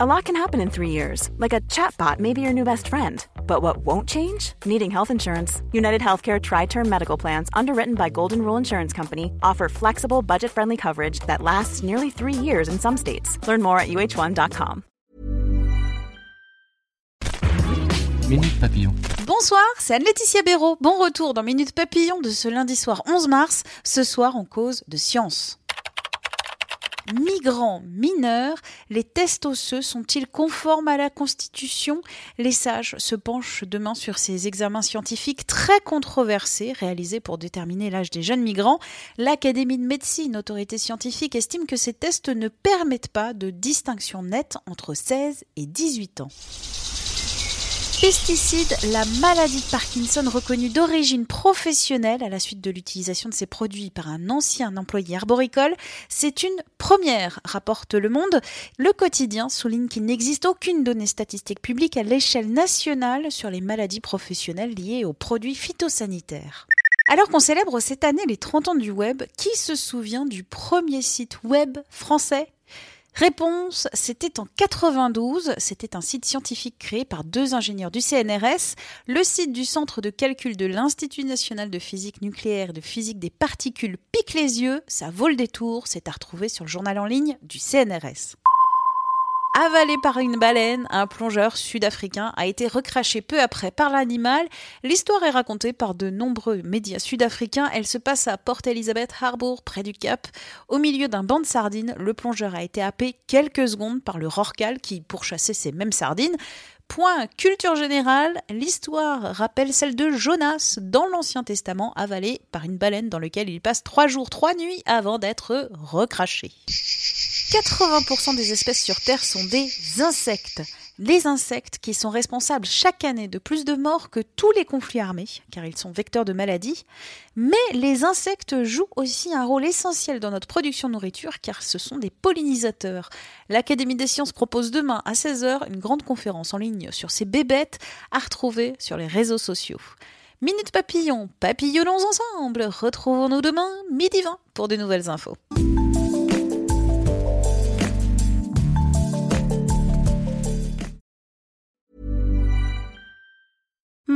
A lot can happen in three years, like a chatbot may be your new best friend. But what won't change? Needing health insurance. United Healthcare Tri Term Medical Plans, underwritten by Golden Rule Insurance Company, offer flexible, budget friendly coverage that lasts nearly three years in some states. Learn more at uh1.com. Minute Papillon. Bonsoir, c'est Anne-Laetitia Béraud. Bon retour dans Minute Papillon de ce lundi soir 11 mars. Ce soir, on cause de science. Migrants mineurs, les tests osseux sont-ils conformes à la Constitution? Les sages se penchent demain sur ces examens scientifiques très controversés réalisés pour déterminer l'âge des jeunes migrants. L'Académie de médecine, autorité scientifique, estime que ces tests ne permettent pas de distinction nette entre 16 et 18 ans. Pesticides, la maladie de Parkinson reconnue d'origine professionnelle à la suite de l'utilisation de ces produits par un ancien employé arboricole, c'est une première, rapporte Le Monde. Le quotidien souligne qu'il n'existe aucune donnée statistique publique à l'échelle nationale sur les maladies professionnelles liées aux produits phytosanitaires. Alors qu'on célèbre cette année les 30 ans du web, qui se souvient du premier site web français? Réponse, c'était en 92, c'était un site scientifique créé par deux ingénieurs du CNRS. Le site du Centre de calcul de l'Institut national de physique nucléaire et de physique des particules pique les yeux, ça vaut le détour, c'est à retrouver sur le journal en ligne du CNRS. Avalé par une baleine, un plongeur sud-africain a été recraché peu après par l'animal. L'histoire est racontée par de nombreux médias sud-africains. Elle se passe à Port Elizabeth Harbour, près du Cap. Au milieu d'un banc de sardines, le plongeur a été happé quelques secondes par le rorcal qui pourchassait ces mêmes sardines. Point culture générale, l'histoire rappelle celle de Jonas dans l'Ancien Testament, avalé par une baleine dans lequel il passe trois jours, trois nuits avant d'être recraché. 80% des espèces sur Terre sont des insectes. Les insectes qui sont responsables chaque année de plus de morts que tous les conflits armés, car ils sont vecteurs de maladies. Mais les insectes jouent aussi un rôle essentiel dans notre production de nourriture, car ce sont des pollinisateurs. L'Académie des sciences propose demain à 16h une grande conférence en ligne sur ces bébêtes à retrouver sur les réseaux sociaux. Minute papillon, papillonnons ensemble. Retrouvons-nous demain, midi 20, pour de nouvelles infos.